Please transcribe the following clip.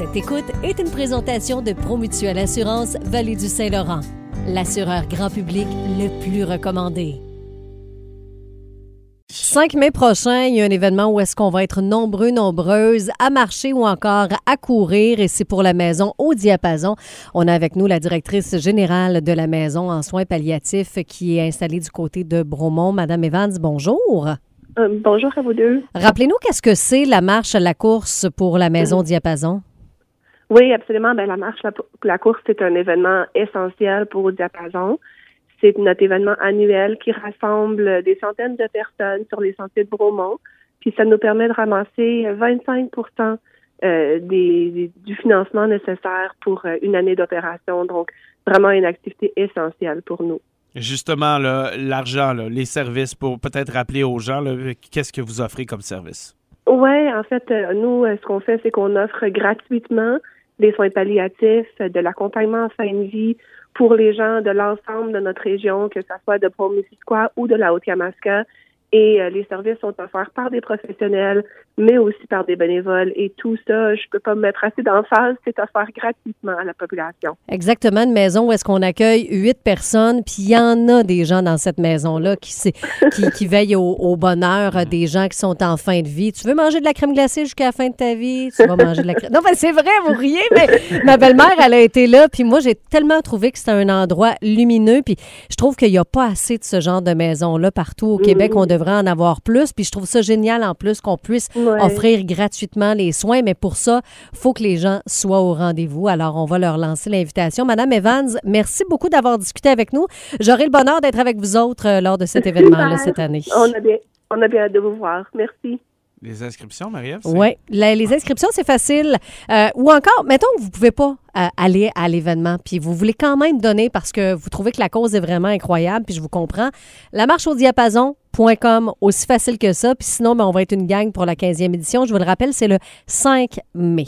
Cette écoute est une présentation de Promutuelle Assurance Vallée du Saint-Laurent, l'assureur grand public le plus recommandé. 5 mai prochain, il y a un événement où est-ce qu'on va être nombreux, nombreuses à marcher ou encore à courir et c'est pour la maison au diapason. On a avec nous la directrice générale de la maison en soins palliatifs qui est installée du côté de Bromont. Madame Evans, bonjour. Euh, bonjour à vous deux. Rappelez-nous qu'est-ce que c'est la marche à la course pour la maison diapason? Oui, absolument. Ben, la marche, la, la course, c'est un événement essentiel pour diapason. C'est notre événement annuel qui rassemble des centaines de personnes sur les sentiers de Bromont. Puis ça nous permet de ramasser 25 euh, des, du financement nécessaire pour euh, une année d'opération. Donc, vraiment une activité essentielle pour nous. Justement, l'argent, les services, pour peut-être rappeler aux gens, qu'est-ce que vous offrez comme service? Oui, en fait, euh, nous, ce qu'on fait, c'est qu'on offre gratuitement des soins palliatifs, de l'accompagnement en fin de vie pour les gens de l'ensemble de notre région, que ce soit de Pont-Missisquoi ou de la Haute-Yamaska. Et euh, les services sont offerts par des professionnels, mais aussi par des bénévoles. Et tout ça, je peux pas me mettre assez d'emphase, c'est offert gratuitement à la population. Exactement, une maison où est-ce qu'on accueille huit personnes, puis il y en a des gens dans cette maison-là qui, qui, qui veillent au, bonheur des gens qui sont en fin de vie. Tu veux manger de la crème glacée jusqu'à la fin de ta vie? Tu vas manger de la crème... Non, mais c'est vrai, vous riez, mais ma belle-mère, elle a été là, puis moi, j'ai tellement trouvé que c'était un endroit lumineux, puis je trouve qu'il n'y a pas assez de ce genre de maison-là partout au Québec. On devrait en avoir plus. Puis je trouve ça génial en plus qu'on puisse offrir gratuitement les soins. Mais pour ça, il faut que les gens soient au rendez-vous. Alors, on va leur lancer l'invitation. Madame Evans, merci beaucoup d'avoir discuté avec nous. J'aurai le bonheur d'être avec vous autres euh, lors de cet événement-là cette année. On a bien, on a bien hâte de vous voir. Merci. Les inscriptions, Marie-Ève? Oui, les inscriptions, c'est facile. Euh, ou encore, mettons que vous ne pouvez pas euh, aller à l'événement, puis vous voulez quand même donner parce que vous trouvez que la cause est vraiment incroyable, puis je vous comprends. La marche au diapason.com, aussi facile que ça. Puis sinon, ben, on va être une gang pour la 15e édition. Je vous le rappelle, c'est le 5 mai.